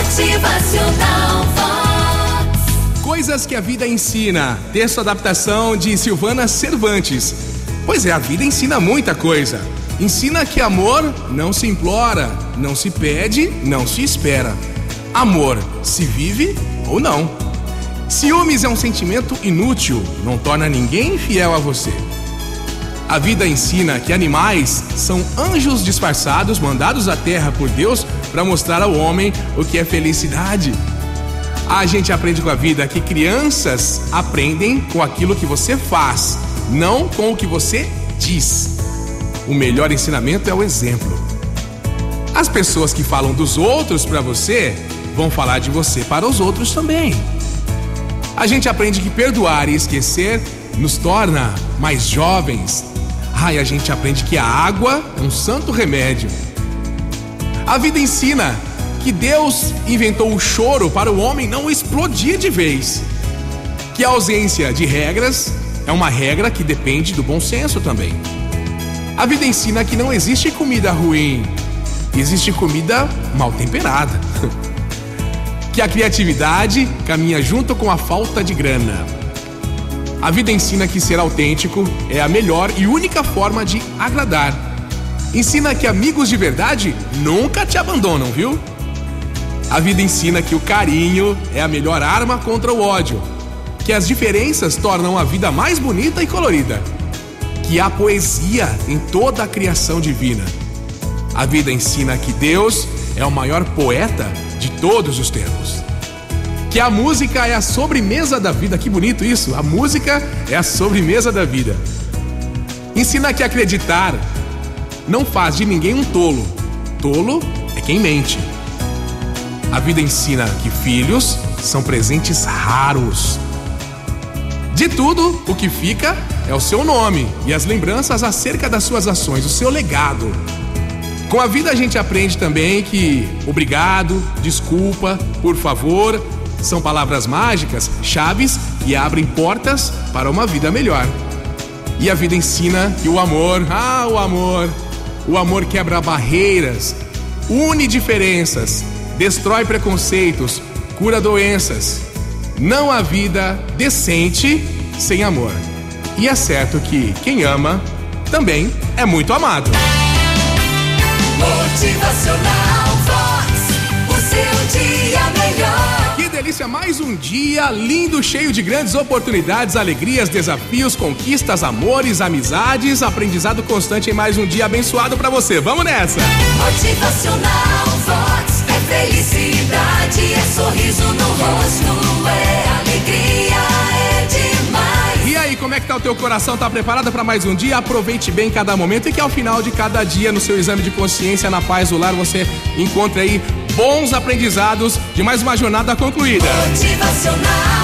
Motivacional. Coisas que a vida ensina. Texto adaptação de Silvana Cervantes. Pois é, a vida ensina muita coisa. Ensina que amor não se implora, não se pede, não se espera. Amor se vive ou não. Ciúmes é um sentimento inútil, não torna ninguém fiel a você. A vida ensina que animais são anjos disfarçados mandados à terra por Deus para mostrar ao homem o que é felicidade. A gente aprende com a vida que crianças aprendem com aquilo que você faz, não com o que você diz. O melhor ensinamento é o exemplo. As pessoas que falam dos outros para você vão falar de você para os outros também. A gente aprende que perdoar e esquecer nos torna mais jovens, Ai, a gente aprende que a água é um santo remédio. A vida ensina que Deus inventou o choro para o homem não explodir de vez. Que a ausência de regras é uma regra que depende do bom senso também. A vida ensina que não existe comida ruim, existe comida mal temperada. que a criatividade caminha junto com a falta de grana a vida ensina que ser autêntico é a melhor e única forma de agradar. Ensina que amigos de verdade nunca te abandonam, viu? A vida ensina que o carinho é a melhor arma contra o ódio, que as diferenças tornam a vida mais bonita e colorida, que há poesia em toda a criação divina. A vida ensina que Deus é o maior poeta de todos os tempos que a música é a sobremesa da vida. Que bonito isso! A música é a sobremesa da vida. Ensina que acreditar não faz de ninguém um tolo. Tolo é quem mente. A vida ensina que filhos são presentes raros. De tudo, o que fica é o seu nome e as lembranças acerca das suas ações, o seu legado. Com a vida a gente aprende também que obrigado, desculpa, por favor são palavras mágicas, chaves que abrem portas para uma vida melhor. E a vida ensina que o amor, ah, o amor, o amor quebra barreiras, une diferenças, destrói preconceitos, cura doenças. Não há vida decente sem amor. E é certo que quem ama também é muito amado. Um dia lindo, cheio de grandes oportunidades, alegrias, desafios, conquistas, amores, amizades, aprendizado constante em mais um dia abençoado para você. Vamos nessa! Motivacional Vox é felicidade, é sorriso no rosto, é alegria, é demais. E aí, como é que tá o teu coração? Tá preparado para mais um dia? Aproveite bem cada momento e que ao final de cada dia, no seu exame de consciência, na paz do lar, você encontre aí bons aprendizados de mais uma jornada concluída. Motivacional